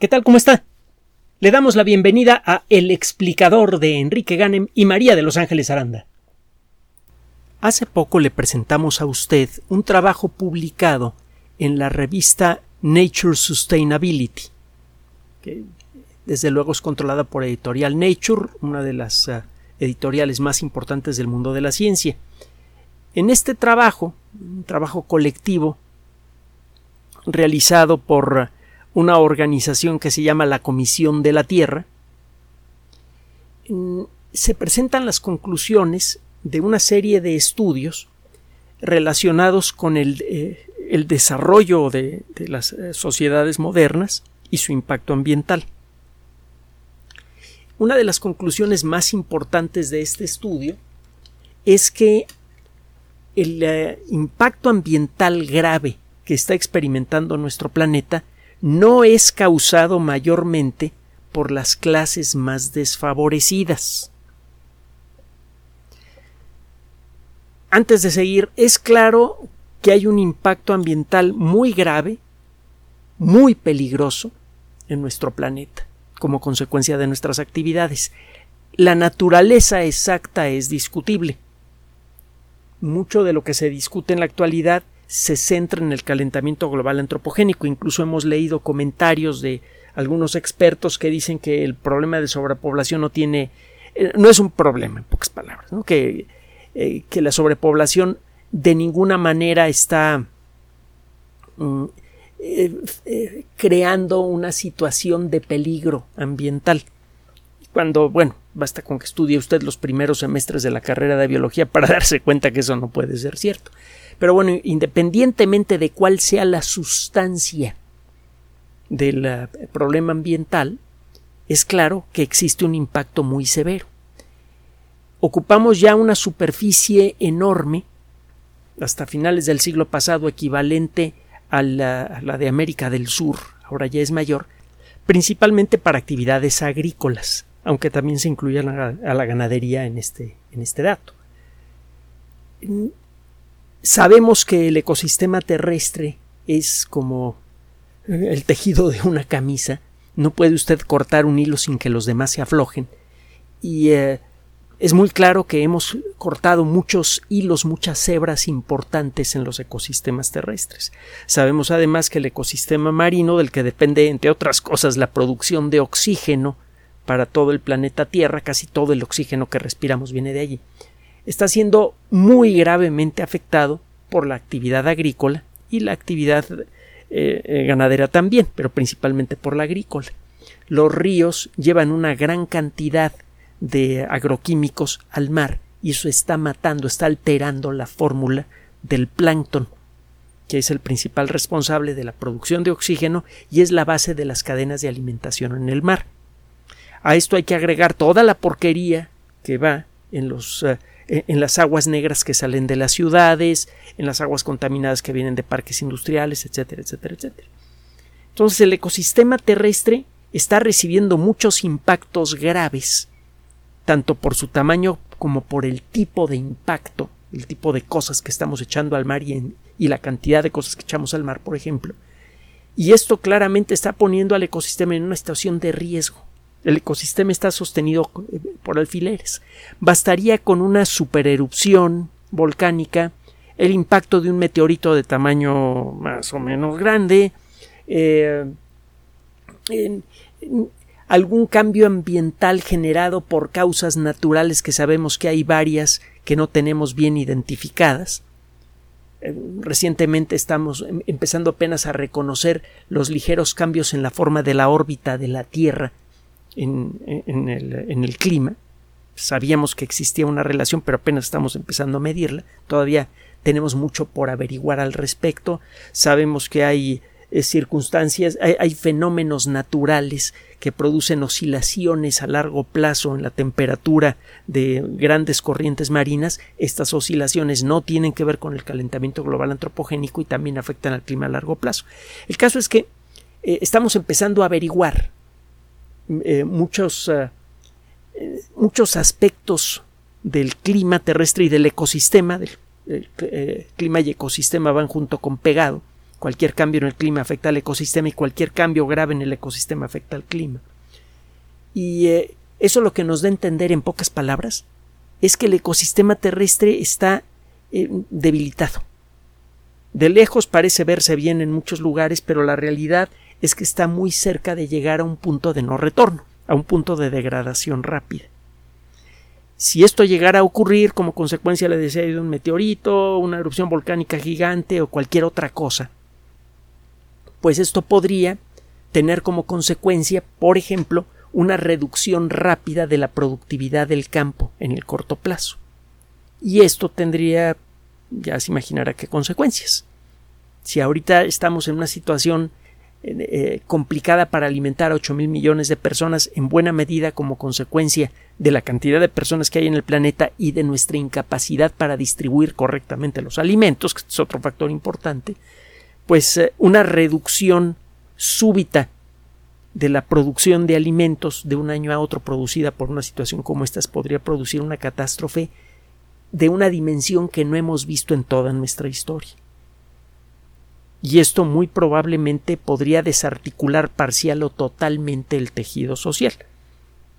¿Qué tal? ¿Cómo está? Le damos la bienvenida a El explicador de Enrique Ganem y María de Los Ángeles Aranda. Hace poco le presentamos a usted un trabajo publicado en la revista Nature Sustainability, que desde luego es controlada por Editorial Nature, una de las uh, editoriales más importantes del mundo de la ciencia. En este trabajo, un trabajo colectivo realizado por una organización que se llama la Comisión de la Tierra, mm, se presentan las conclusiones de una serie de estudios relacionados con el, eh, el desarrollo de, de las eh, sociedades modernas y su impacto ambiental. Una de las conclusiones más importantes de este estudio es que el eh, impacto ambiental grave que está experimentando nuestro planeta no es causado mayormente por las clases más desfavorecidas. Antes de seguir, es claro que hay un impacto ambiental muy grave, muy peligroso en nuestro planeta, como consecuencia de nuestras actividades. La naturaleza exacta es discutible. Mucho de lo que se discute en la actualidad se centra en el calentamiento global antropogénico. Incluso hemos leído comentarios de algunos expertos que dicen que el problema de sobrepoblación no tiene eh, no es un problema en pocas palabras, que, eh, que la sobrepoblación de ninguna manera está mm, eh, creando una situación de peligro ambiental. Cuando, bueno, basta con que estudie usted los primeros semestres de la carrera de biología para darse cuenta que eso no puede ser cierto. Pero bueno, independientemente de cuál sea la sustancia del eh, problema ambiental, es claro que existe un impacto muy severo. Ocupamos ya una superficie enorme, hasta finales del siglo pasado equivalente a la, de América del Sur, ahora ya es mayor, principalmente para actividades agrícolas, aunque también se incluye a la, ganadería en este, en este dato. Sabemos que el ecosistema terrestre es como el tejido de una camisa. No puede usted cortar un hilo sin que los demás se aflojen. Y eh, es muy claro que hemos cortado muchos hilos, muchas hebras importantes en los ecosistemas terrestres. Sabemos además que el ecosistema marino, del que depende, entre otras cosas, la producción de oxígeno para todo el planeta Tierra, casi todo el oxígeno que respiramos viene de allí está siendo muy gravemente afectado por la actividad agrícola y la actividad eh, eh, ganadera también, pero principalmente por la agrícola. Los ríos llevan una gran cantidad de agroquímicos al mar y eso está matando, está alterando la fórmula del plancton, que es el principal responsable de la producción de oxígeno y es la base de las cadenas de alimentación en el mar. A esto hay que agregar toda la porquería que va en los eh, en las aguas negras que salen de las ciudades, en las aguas contaminadas que vienen de parques industriales, etcétera, etcétera, etcétera. Entonces el ecosistema terrestre está recibiendo muchos impactos graves, tanto por su tamaño como por el tipo de impacto, el tipo de cosas que estamos echando al mar y, la cantidad de cosas que echamos al mar, por ejemplo. Y esto claramente está poniendo al ecosistema en una situación de riesgo. El ecosistema está sostenido eh, por alfileres. Bastaría con una supererupción volcánica, el impacto de un meteorito de tamaño más o menos grande, eh, algún cambio ambiental generado por causas naturales que sabemos que hay varias que no tenemos bien identificadas. Eh, recientemente estamos em, empezando apenas a reconocer los ligeros cambios en la forma de la órbita de la Tierra en, el, clima. Sabíamos que existía una relación, pero apenas estamos empezando a medirla. Todavía tenemos mucho por averiguar al respecto. Sabemos que hay eh, circunstancias, hay, fenómenos naturales que producen oscilaciones a largo plazo en la temperatura de grandes corrientes marinas. Estas oscilaciones no tienen que ver con el calentamiento global antropogénico y también afectan al clima a largo plazo. El caso es que eh, estamos empezando a averiguar eh, muchos, eh, muchos aspectos del clima terrestre y del ecosistema, del eh, clima y ecosistema van junto con pegado, cualquier cambio en el clima afecta al ecosistema y cualquier cambio grave en el ecosistema afecta al clima. Y eso lo que nos da a entender en pocas palabras es que el ecosistema terrestre está debilitado. De lejos parece verse bien en muchos lugares, pero la realidad es que está muy cerca de llegar a un punto de no retorno, a un punto de degradación rápida. Si esto llegara a ocurrir como consecuencia, le decía, de un meteorito, una erupción volcánica gigante o cualquier otra cosa, pues esto podría tener como consecuencia, por ejemplo, una reducción rápida de la productividad del campo en el corto plazo. Y esto tendría, ya se imaginará qué consecuencias. Si ahorita estamos en una situación eh, complicada para alimentar a 8 mil millones de personas, en buena medida como consecuencia de la cantidad de personas que hay en el planeta y de nuestra incapacidad para distribuir correctamente los alimentos, que es otro factor importante, pues eh, una reducción súbita de la producción de alimentos de un año a otro producida por una situación como esta podría producir una catástrofe de una dimensión que no hemos visto en toda nuestra historia y esto muy probablemente podría desarticular parcial o totalmente el tejido social.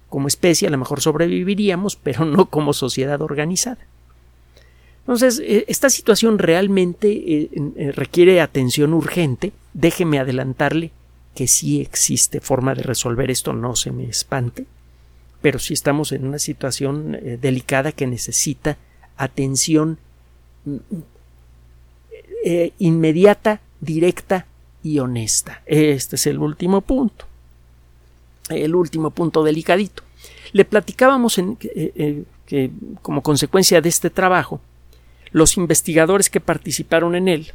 Como especie a lo mejor sobreviviríamos, pero no como sociedad organizada. Entonces, eh, esta situación realmente eh, eh, requiere atención urgente. Déjeme adelantarle que sí existe forma de resolver esto, no se me espante, pero sí estamos en una situación delicada que necesita atención mm, inmediata directa y honesta. Este es el último punto. El último punto delicadito. Le platicábamos eh, eh, que como consecuencia de este trabajo, los investigadores que participaron en él,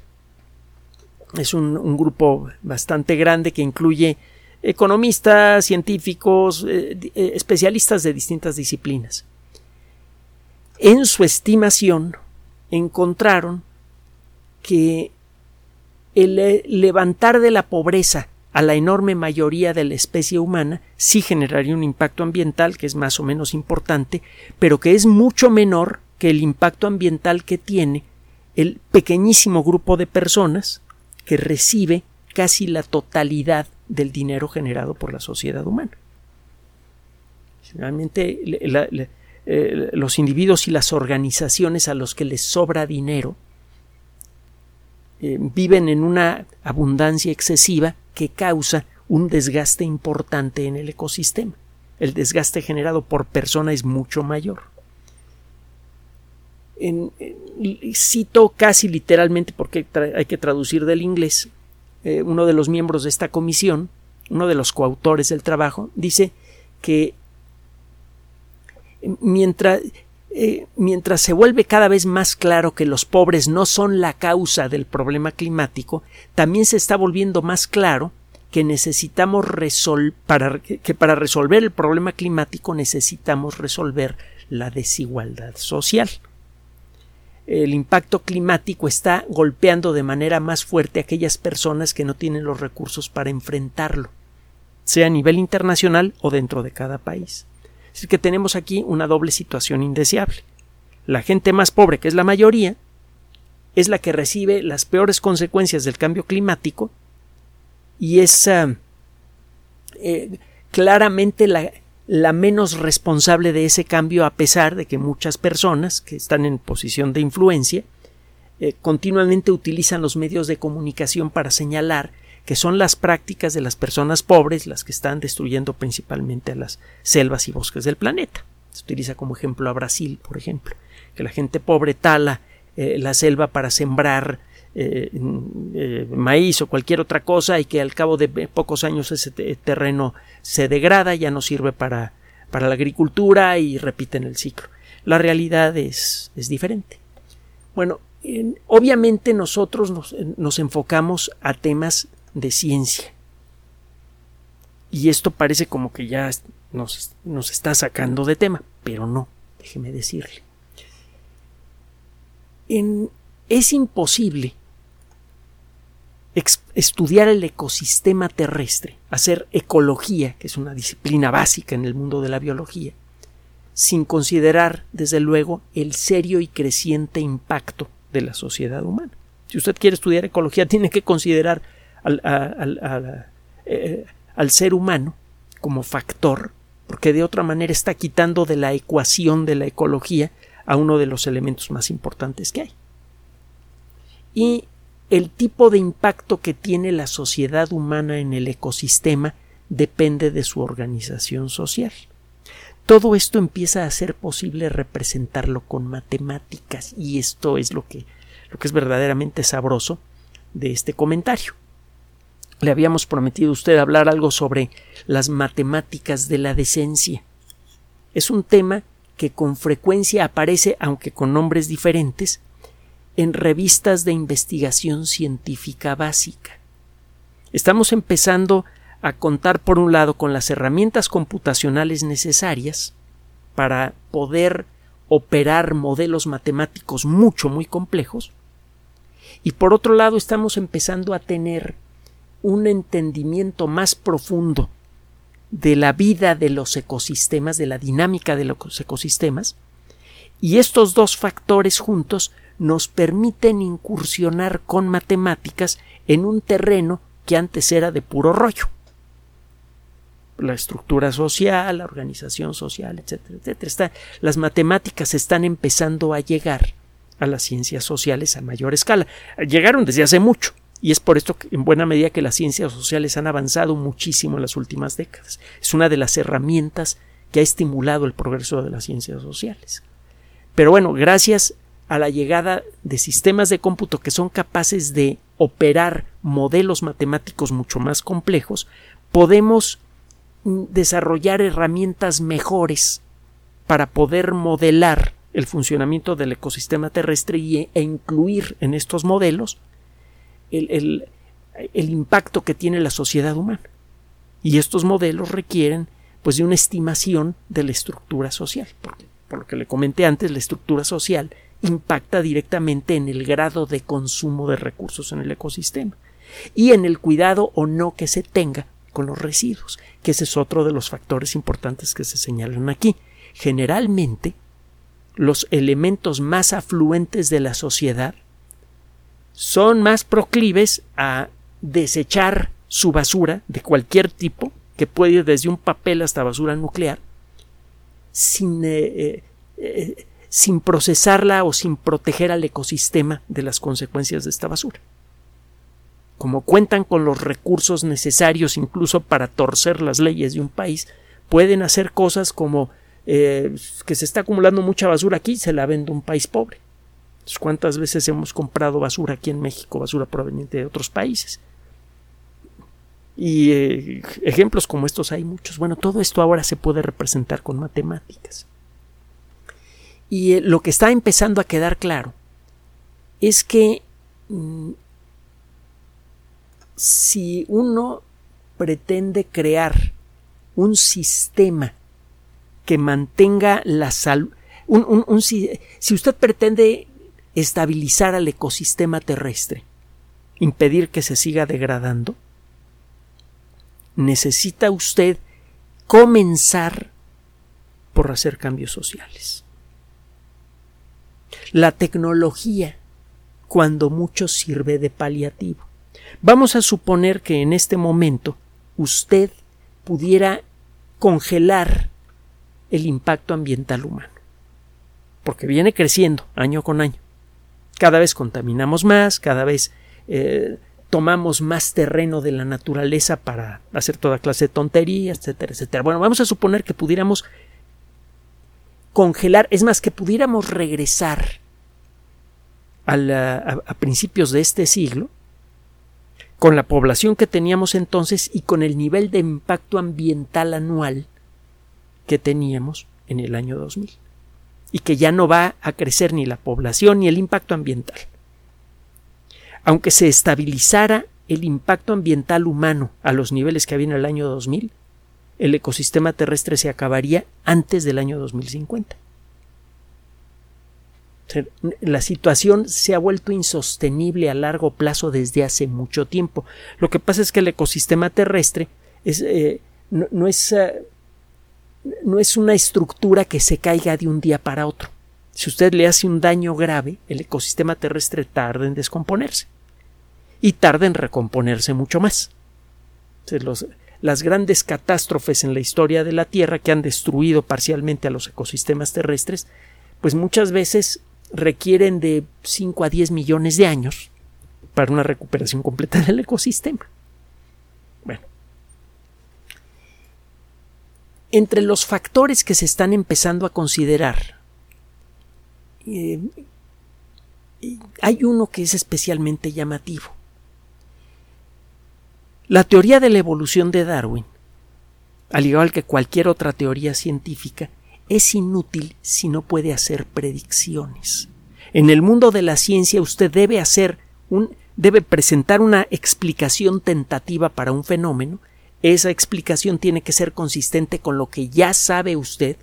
es un, grupo bastante grande que incluye economistas, científicos, eh, especialistas de distintas disciplinas. En su estimación encontraron que el levantar de la pobreza a la enorme mayoría de la especie humana sí generaría un impacto ambiental que es más o menos importante, pero que es mucho menor que el impacto ambiental que tiene el pequeñísimo grupo de personas que recibe casi la totalidad del dinero generado por la sociedad humana. Realmente eh, los individuos y las organizaciones a los que les sobra dinero eh, viven en una abundancia excesiva que causa un desgaste importante en el ecosistema. El desgaste generado por persona es mucho mayor. cito casi literalmente porque hay que traducir del inglés. Eh, uno de los miembros de esta comisión, uno de los coautores del trabajo, dice que mientras eh, mientras se vuelve cada vez más claro que los pobres no son la causa del problema climático, también se está volviendo más claro que necesitamos para, que para resolver el problema climático necesitamos resolver la desigualdad social. El impacto climático está golpeando de manera más fuerte a aquellas personas que no tienen los recursos para enfrentarlo, sea a nivel internacional o dentro de cada país. Es que tenemos aquí una doble situación indeseable. La gente más pobre, que es la mayoría, es la que recibe las peores consecuencias del cambio climático y es ah, eh, claramente la, la menos responsable de ese cambio a pesar de que muchas personas que están en posición de influencia eh, continuamente utilizan los medios de comunicación para señalar que son las prácticas de las personas pobres las que están destruyendo principalmente a las selvas y bosques del planeta. Se utiliza como ejemplo a Brasil, por ejemplo, que la gente pobre tala eh, la selva para sembrar eh, eh, maíz o cualquier otra cosa y que al cabo de pocos años ese terreno se degrada, ya no sirve para, para la agricultura y repiten el ciclo. La realidad es, es diferente. Bueno, obviamente nosotros nos, nos enfocamos a temas de ciencia. Y esto parece como que ya nos, nos está sacando de tema, pero no, déjeme decirle. En, es imposible estudiar el ecosistema terrestre, hacer ecología, que es una disciplina básica en el mundo de la biología, sin considerar, desde luego, el serio y creciente impacto de la sociedad humana. Si usted quiere estudiar ecología, tiene que considerar al, eh, al ser humano como factor, porque de otra manera está quitando de la ecuación de la ecología a uno de los elementos más importantes que hay. Y el tipo de impacto que tiene la sociedad humana en el ecosistema depende de su organización social. Todo esto empieza a ser posible representarlo con matemáticas y esto es lo que, lo que es verdaderamente sabroso de este comentario. Le habíamos prometido a usted hablar algo sobre las matemáticas de la decencia. Es un tema que con frecuencia aparece, aunque con nombres diferentes, en revistas de investigación científica básica. Estamos empezando a contar, por un lado, con las herramientas computacionales necesarias para poder operar modelos matemáticos mucho, muy complejos, y por otro lado estamos empezando a tener un entendimiento más profundo de la vida de los ecosistemas, de la dinámica de los ecosistemas, y estos dos factores juntos nos permiten incursionar con matemáticas en un terreno que antes era de puro rollo la estructura social, la organización social, etcétera, etcétera. las matemáticas están empezando a llegar a las ciencias sociales a mayor escala. Llegaron desde hace mucho, y es por esto que en buena medida que las ciencias sociales han avanzado muchísimo en las últimas décadas. Es una de las herramientas que ha estimulado el progreso de las ciencias sociales. Pero bueno, gracias a la llegada de sistemas de cómputo que son capaces de operar modelos matemáticos mucho más complejos, podemos desarrollar herramientas mejores para poder modelar el funcionamiento del ecosistema terrestre e incluir en estos modelos el, impacto que tiene la sociedad humana. Y estos modelos requieren pues de una estimación de la estructura social, porque por lo que le comenté antes, la estructura social impacta directamente en el grado de consumo de recursos en el ecosistema y en el cuidado o no que se tenga con los residuos, que ese es otro de los factores importantes que se señalan aquí. Generalmente, los elementos más afluentes de la sociedad son más proclives a desechar su basura de cualquier tipo, que puede ir desde un papel hasta basura nuclear, sin, eh, eh, eh, sin procesarla o sin proteger al ecosistema de las consecuencias de esta basura como cuentan con los recursos necesarios incluso para torcer las leyes de un país, pueden hacer cosas como que se está acumulando mucha basura aquí, se la vende un país pobre. ¿Cuántas veces hemos comprado basura aquí en México, basura proveniente de otros países? Y eh, ejemplos como estos hay muchos. Bueno, todo esto ahora se puede representar con matemáticas. Y eh, lo que está empezando a quedar claro es que mm, si uno pretende crear un sistema que mantenga la salud, si usted pretende estabilizar al ecosistema terrestre, impedir que se siga degradando, necesita usted comenzar por hacer cambios sociales. La tecnología, cuando mucho, sirve de paliativo. Vamos a suponer que en este momento usted pudiera congelar el impacto ambiental humano, porque viene creciendo año con año. Cada vez contaminamos más, cada vez eh, tomamos más terreno de la naturaleza para hacer toda clase de tonterías, etcétera, etcétera. Bueno, vamos a suponer que pudiéramos congelar, es más, que pudiéramos regresar a principios de este siglo con la población que teníamos entonces y con el nivel de impacto ambiental anual que teníamos en el año 2000 y que ya no va a crecer ni la población ni el impacto ambiental. Aunque se estabilizara el impacto ambiental humano a los niveles que había en el año 2000, el ecosistema terrestre se acabaría antes del año 2050 la situación se ha vuelto insostenible a largo plazo desde hace mucho tiempo. Lo que pasa es que el ecosistema terrestre es, eh, no, es, eh, no, es, una estructura que se caiga de un día para otro, Si usted le hace un daño grave, el ecosistema terrestre tarda en descomponerse y tarda en recomponerse mucho más. las grandes catástrofes en la historia de la Tierra que han destruido parcialmente a los ecosistemas terrestres, pues muchas veces requieren de 5 a 10 millones de años para una recuperación completa del ecosistema. Entre los factores que se están empezando a considerar, eh, hay uno que es especialmente llamativo. La teoría de la evolución de Darwin, al igual que cualquier otra teoría científica, es inútil si no puede hacer predicciones. En el mundo de la ciencia usted debe hacer un debe presentar una explicación tentativa para un fenómeno. Esa explicación tiene que ser consistente con lo que ya sabe usted,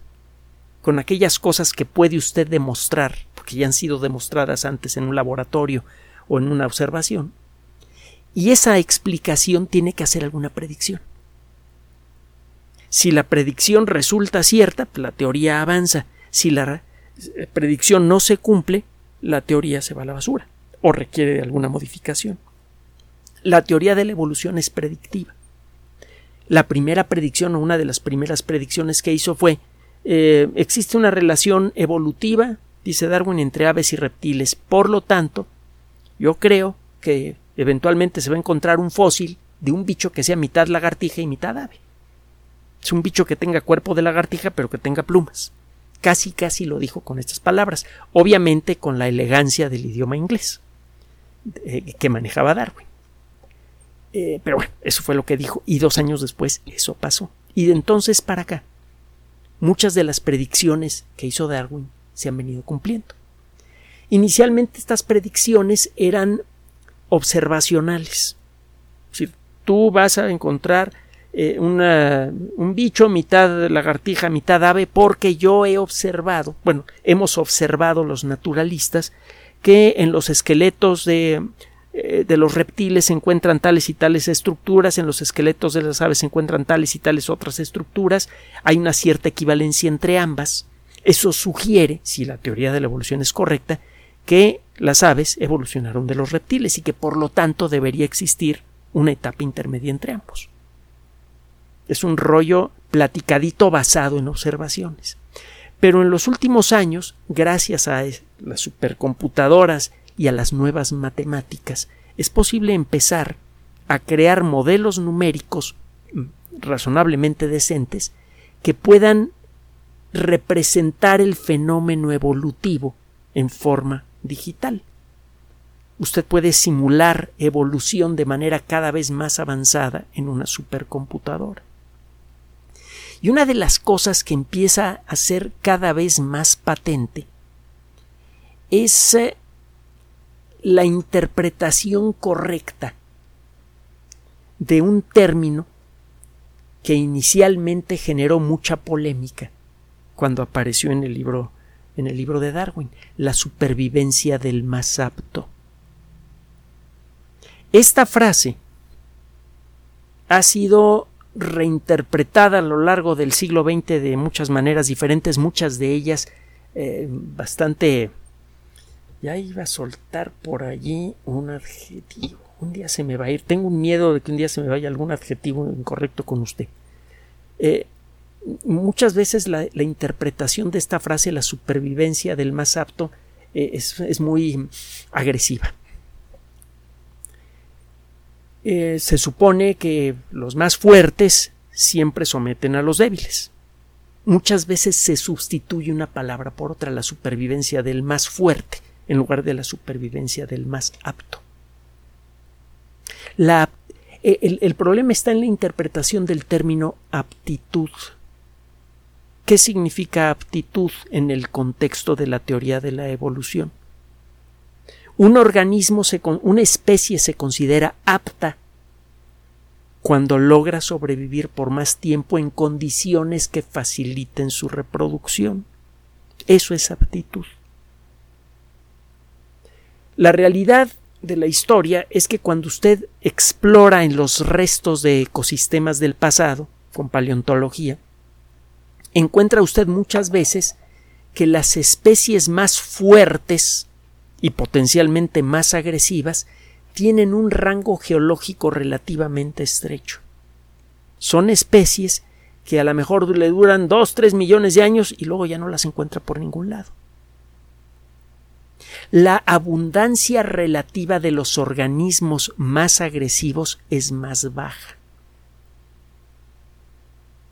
con aquellas cosas que puede usted demostrar, porque ya han sido demostradas antes en un laboratorio o en una observación y esa explicación tiene que hacer alguna predicción. Si la predicción resulta cierta, la teoría avanza. Si la predicción no se cumple, la teoría se va a la basura o requiere alguna modificación. La teoría de la evolución es predictiva. La primera predicción o una de las primeras predicciones que hizo fue eh, existe una relación evolutiva, dice Darwin, entre aves y reptiles. Por lo tanto, yo creo que eventualmente se va a encontrar un fósil de un bicho que sea mitad lagartija y mitad ave. Es un bicho que tenga cuerpo de lagartija pero que tenga plumas. Casi, casi lo dijo con estas palabras, obviamente con la elegancia del idioma inglés eh, que manejaba Darwin. Eh, pero bueno, eso fue lo que dijo y dos años después eso pasó. Y de entonces para acá, muchas de las predicciones que hizo Darwin se han venido cumpliendo. Inicialmente estas predicciones eran observacionales. Si tú vas a encontrar eh, un bicho mitad lagartija, mitad ave, porque yo he observado, bueno, hemos observado los naturalistas que en los esqueletos de, eh, de los reptiles se encuentran tales y tales estructuras, en los esqueletos de las aves se encuentran tales y tales otras estructuras, hay una cierta equivalencia entre ambas. Eso sugiere, si la teoría de la evolución es correcta, que las aves evolucionaron de los reptiles y que por lo tanto debería existir una etapa intermedia entre ambos. Es un rollo platicadito basado en observaciones. Pero en los últimos años, gracias a las supercomputadoras y a las nuevas matemáticas, es posible empezar a crear modelos numéricos mm, razonablemente decentes que puedan representar el fenómeno evolutivo en forma digital. Usted puede simular evolución de manera cada vez más avanzada en una supercomputadora. Y una de las cosas que empieza a ser cada vez más patente es eh, la interpretación correcta de un término que inicialmente generó mucha polémica cuando apareció en el libro en el libro de Darwin, la supervivencia del más apto. Esta frase ha sido reinterpretada a lo largo del siglo XX de muchas maneras diferentes, muchas de ellas eh, bastante... Ya iba a soltar por allí un adjetivo. Un día se me va a ir. Tengo un miedo de que un día se me vaya algún adjetivo incorrecto con usted. Eh, muchas veces la, interpretación de esta frase, la supervivencia del más apto, eh, es, muy agresiva. Eh, se supone que los más fuertes siempre someten a los débiles. Muchas veces se sustituye una palabra por otra, la supervivencia del más fuerte, en lugar de la supervivencia del más apto. el problema está en la interpretación del término aptitud ¿Qué significa aptitud en el contexto de la teoría de la evolución? Un organismo, una especie se considera apta cuando logra sobrevivir por más tiempo en condiciones que faciliten su reproducción. Eso es aptitud. La realidad de la historia es que cuando usted explora en los restos de ecosistemas del pasado, con paleontología, encuentra usted muchas veces que las especies más fuertes y potencialmente más agresivas tienen un rango geológico relativamente estrecho. Son especies que a lo mejor le duran dos, tres millones de años y luego ya no las encuentra por ningún lado. La abundancia relativa de los organismos más agresivos es más baja.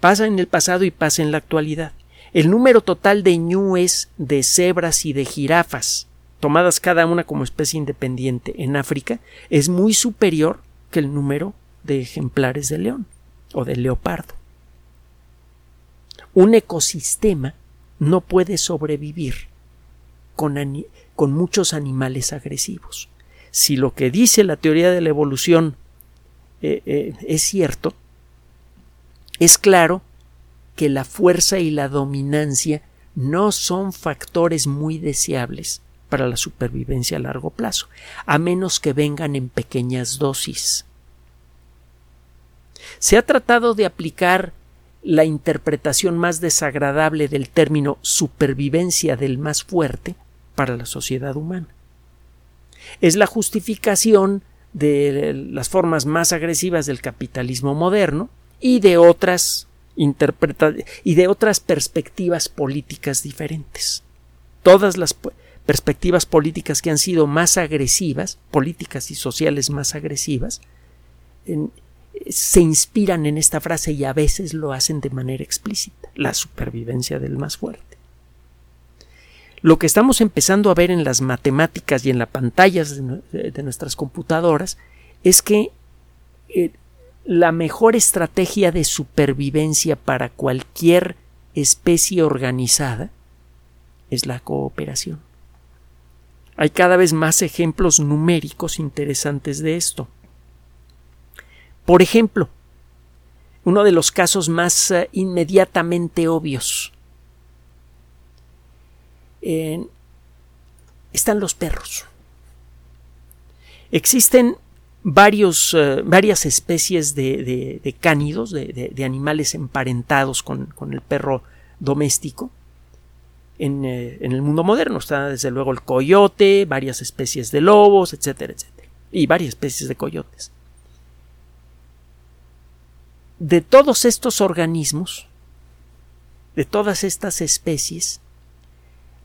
Pasa en el pasado y pasa en la actualidad. El número total de ñúes, de cebras y de jirafas, tomadas cada una como especie independiente en África, es muy superior que el número de ejemplares de león o de leopardo. Un ecosistema no puede sobrevivir con, con muchos animales agresivos. Si lo que dice la teoría de la evolución eh, eh, es cierto, es claro que la fuerza y la dominancia no son factores muy deseables para la supervivencia a largo plazo, a menos que vengan en pequeñas dosis. Se ha tratado de aplicar la interpretación más desagradable del término supervivencia del más fuerte para la sociedad humana. Es la justificación de las formas más agresivas del capitalismo moderno y de otras y de otras perspectivas políticas diferentes. Todas las perspectivas políticas que han sido más agresivas, políticas y sociales más agresivas, se inspiran en esta frase y a veces lo hacen de manera explícita, la supervivencia del más fuerte. Lo que estamos empezando a ver en las matemáticas y en las pantallas de, nuestras computadoras es que eh, la mejor estrategia de supervivencia para cualquier especie organizada es la cooperación. Hay cada vez más ejemplos numéricos interesantes de esto. Por ejemplo, uno de los casos más eh, inmediatamente obvios están los perros. Existen varios, eh, varias especies de, cánidos, de, animales emparentados con, el perro doméstico. En, eh, en, el mundo moderno está desde luego el coyote, varias especies de lobos, etcétera, etcétera. Y varias especies de coyotes. De todos estos organismos, de todas estas especies,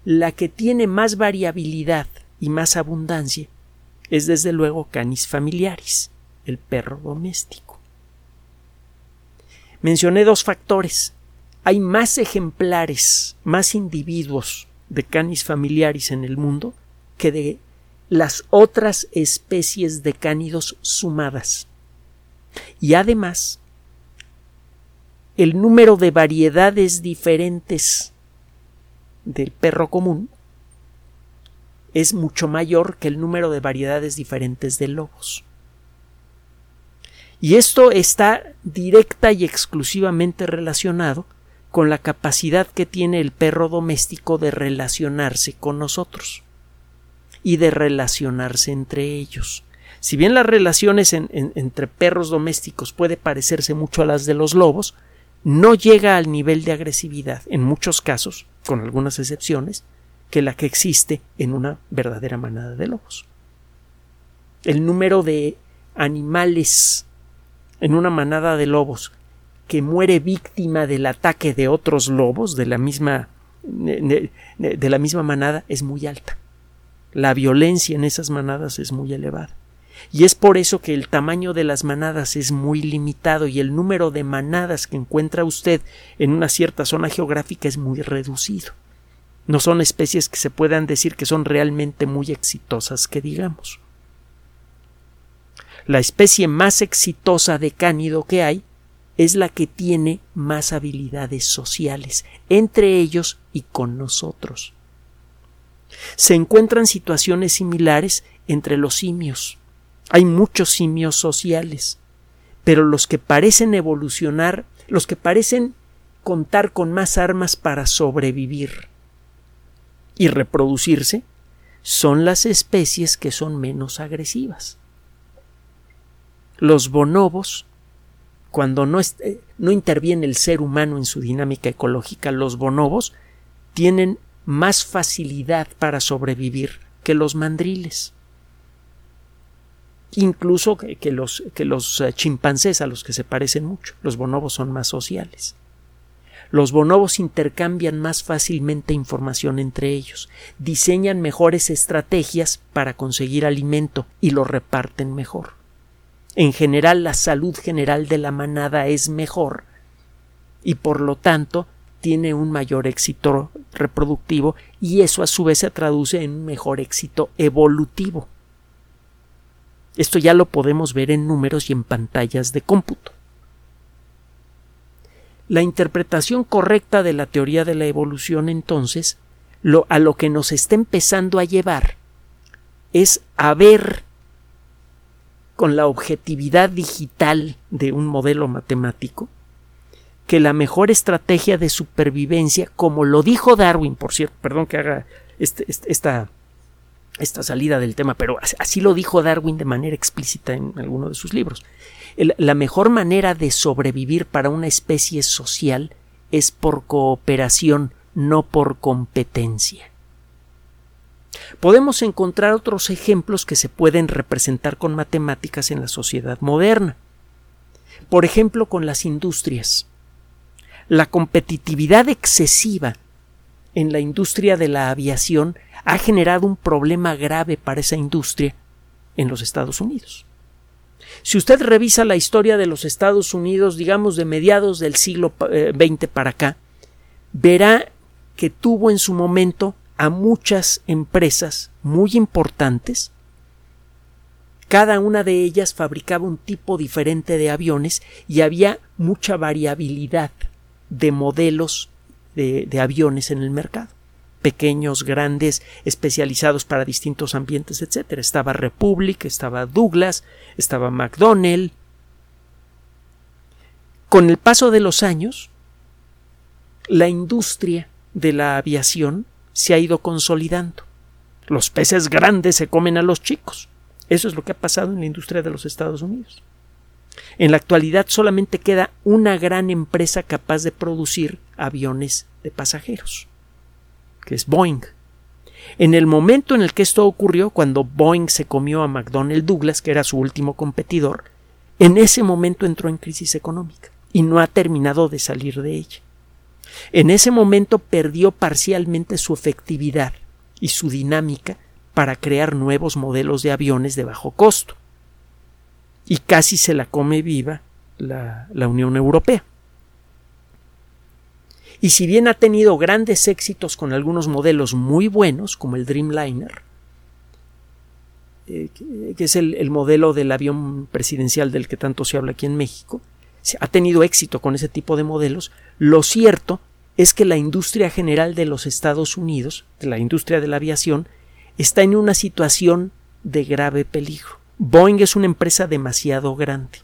la que tiene más variabilidad y más abundancia es desde luego Canis familiaris, el perro doméstico. Mencioné dos factores. Hay más ejemplares, más individuos de Canis familiaris en el mundo que de las otras especies de cánidos sumadas. Y además, el número de variedades diferentes del perro común es mucho mayor que el número de variedades diferentes de lobos. Y esto está directa y exclusivamente relacionado con la capacidad que tiene el perro doméstico de relacionarse con nosotros y de relacionarse entre ellos. Si bien las relaciones entre perros domésticos puede parecerse mucho a las de los lobos, no llega al nivel de agresividad, en muchos casos, con algunas excepciones, que la que existe en una verdadera manada de lobos. El número de animales en una manada de lobos que muere víctima del ataque de otros lobos de la misma de, la misma manada es muy alta. La violencia en esas manadas es muy elevada. Y es por eso que el tamaño de las manadas es muy limitado y el número de manadas que encuentra usted en una cierta zona geográfica es muy reducido. No son especies que se puedan decir que son realmente muy exitosas, que digamos. La especie más exitosa de cánido que hay es la que tiene más habilidades sociales, entre ellos y con nosotros. Se encuentran situaciones similares entre los simios. Hay muchos simios sociales, pero los que parecen evolucionar, los que parecen contar con más armas para sobrevivir, y reproducirse son las especies que son menos agresivas. Los bonobos, cuando no, no interviene el ser humano en su dinámica ecológica, los bonobos tienen más facilidad para sobrevivir que los mandriles. Incluso que, los, que los eh, chimpancés a los que se parecen mucho. Los bonobos son más sociales. Los bonobos intercambian más fácilmente información entre ellos, diseñan mejores estrategias para conseguir alimento y lo reparten mejor. En general, la salud general de la manada es mejor y por lo tanto tiene un mayor éxito reproductivo y eso a su vez se traduce en un mejor éxito evolutivo. Esto ya lo podemos ver en números y en pantallas de cómputo. La interpretación correcta de la teoría de la evolución entonces lo, a lo que nos está empezando a llevar es a ver con la objetividad digital de un modelo matemático que la mejor estrategia de supervivencia, como lo dijo Darwin, por cierto, perdón que haga este, este, esta, esta salida del tema, pero así lo dijo Darwin de manera explícita en alguno de sus libros. la mejor manera de sobrevivir para una especie social es por cooperación, no por competencia. Podemos encontrar otros ejemplos que se pueden representar con matemáticas en la sociedad moderna. Por ejemplo, con las industrias la competitividad excesiva en la industria de la aviación ha generado un problema grave para esa industria en los Estados Unidos. Si usted revisa la historia de los Estados Unidos, digamos de mediados del siglo XX eh, para acá, verá que tuvo en su momento a muchas empresas muy importantes. Cada una de ellas fabricaba un tipo diferente de aviones y había mucha variabilidad de modelos de, aviones en el mercado pequeños, grandes, especializados para distintos ambientes, etc. Estaba Republic, estaba Douglas, estaba McDonnell. Con el paso de los años, la industria de la aviación se ha ido consolidando. Los peces grandes se comen a los chicos. Eso es lo que ha pasado en la industria de los Estados Unidos. En la actualidad solamente queda una gran empresa capaz de producir aviones de pasajeros, que es Boeing. En el momento en el que esto ocurrió, cuando Boeing se comió a McDonnell Douglas, que era su último competidor, en ese momento entró en crisis económica y no ha terminado de salir de ella. En ese momento perdió parcialmente su efectividad y su dinámica para crear nuevos modelos de aviones de bajo costo y casi se la come viva la, Unión Europea. Y si bien ha tenido grandes éxitos con algunos modelos muy buenos, como el Dreamliner, eh, que es el, modelo del avión presidencial del que tanto se habla aquí en México, ha tenido éxito con ese tipo de modelos, lo cierto es que la industria general de los Estados Unidos, la industria de la aviación, está en una situación de grave peligro. Boeing es una empresa demasiado grande.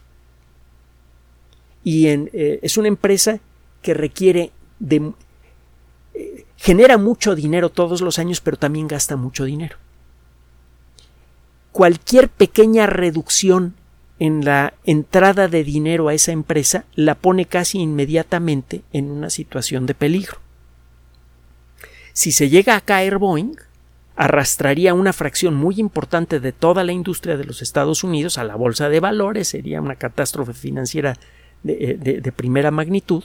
Y eh, es una empresa que requiere de... Eh, genera mucho dinero todos los años, pero también gasta mucho dinero. Cualquier pequeña reducción en la entrada de dinero a esa empresa la pone casi inmediatamente en una situación de peligro. Si se llega a caer Boeing, arrastraría una fracción muy importante de toda la industria de los Estados Unidos a la bolsa de valores, sería una catástrofe financiera de, eh, primera magnitud,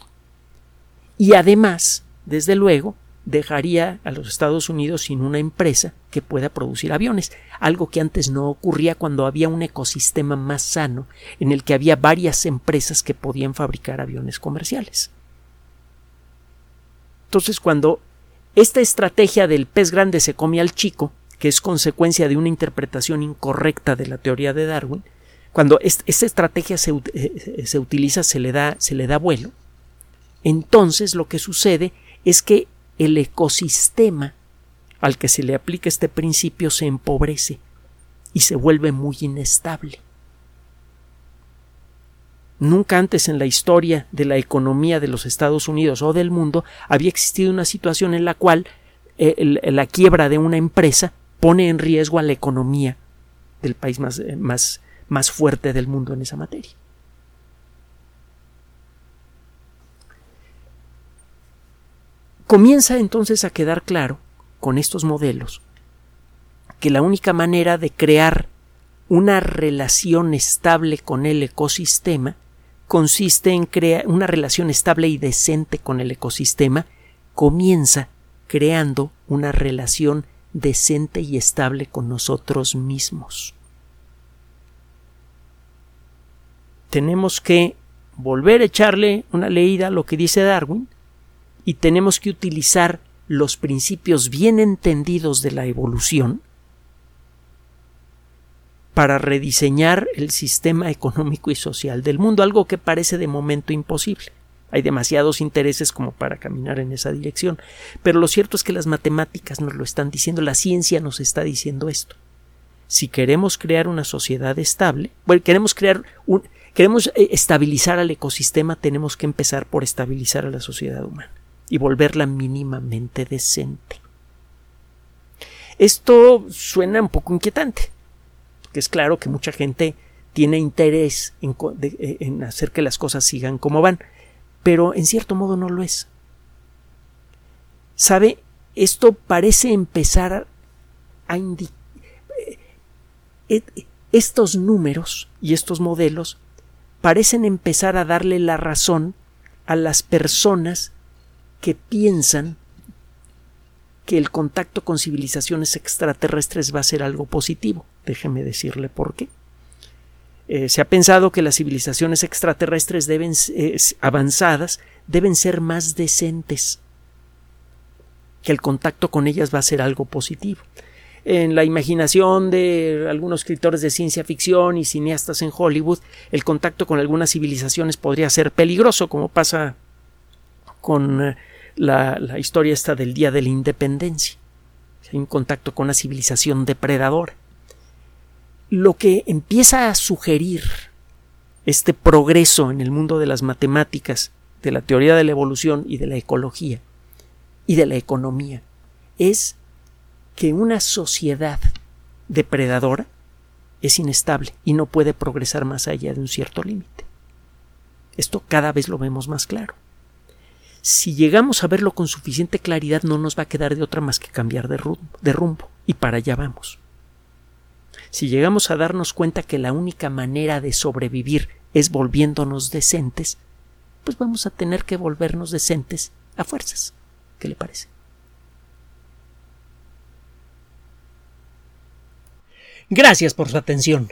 y además, desde luego, dejaría a los Estados Unidos sin una empresa que pueda producir aviones, algo que antes no ocurría cuando había un ecosistema más sano en el que había varias empresas que podían fabricar aviones comerciales. Entonces, cuando esta estrategia del pez grande se come al chico, que es consecuencia de una interpretación incorrecta de la teoría de Darwin, cuando esta estrategia eh, se, utiliza, se le, da, se le da vuelo, entonces lo que sucede es que el ecosistema al que se le aplica este principio se empobrece y se vuelve muy inestable. Nunca antes en la historia de la economía de los Estados Unidos o del mundo había existido una situación en la cual eh, la quiebra de una empresa pone en riesgo a la economía del país más, eh, más, más fuerte del mundo en esa materia. Comienza entonces a quedar claro con estos modelos que la única manera de crear una relación estable con el ecosistema consiste en crear una relación estable y decente con el ecosistema, comienza creando una relación decente y estable con nosotros mismos. Tenemos que volver a echarle una leída a lo que dice Darwin y tenemos que utilizar los principios bien entendidos de la evolución para rediseñar el sistema económico y social del mundo, algo que parece de momento imposible. Hay demasiados intereses como para caminar en esa dirección. Pero lo cierto es que las matemáticas nos lo están diciendo, la ciencia nos está diciendo esto. Si queremos crear una sociedad estable, bueno, queremos crear un, queremos eh, estabilizar al ecosistema, tenemos que empezar por estabilizar a la sociedad humana y volverla mínimamente decente. Esto suena un poco inquietante, porque es claro que mucha gente tiene interés en, eh, en hacer que las cosas sigan como van, pero en cierto modo no lo es. ¿Sabe? Esto parece empezar a indicar. Eh, estos números y estos modelos parecen empezar a darle la razón a las personas que piensan que el contacto con civilizaciones extraterrestres va a ser algo positivo. Déjeme decirle por qué. Eh, se ha pensado que las civilizaciones extraterrestres deben, eh, avanzadas deben ser más decentes, que el contacto con ellas va a ser algo positivo. En la imaginación de algunos escritores de ciencia ficción y cineastas en Hollywood, el contacto con algunas civilizaciones podría ser peligroso, como pasa con eh, la, historia esta del Día de la Independencia. Hay un contacto con una civilización depredadora lo que empieza a sugerir este progreso en el mundo de las matemáticas, de la teoría de la evolución y de la ecología y de la economía es que una sociedad depredadora es inestable y no puede progresar más allá de un cierto límite. Esto cada vez lo vemos más claro. Si llegamos a verlo con suficiente claridad no nos va a quedar de otra más que cambiar de rumbo, y para allá vamos si llegamos a darnos cuenta que la única manera de sobrevivir es volviéndonos decentes, pues vamos a tener que volvernos decentes a fuerzas. ¿Qué le parece? Gracias por su atención.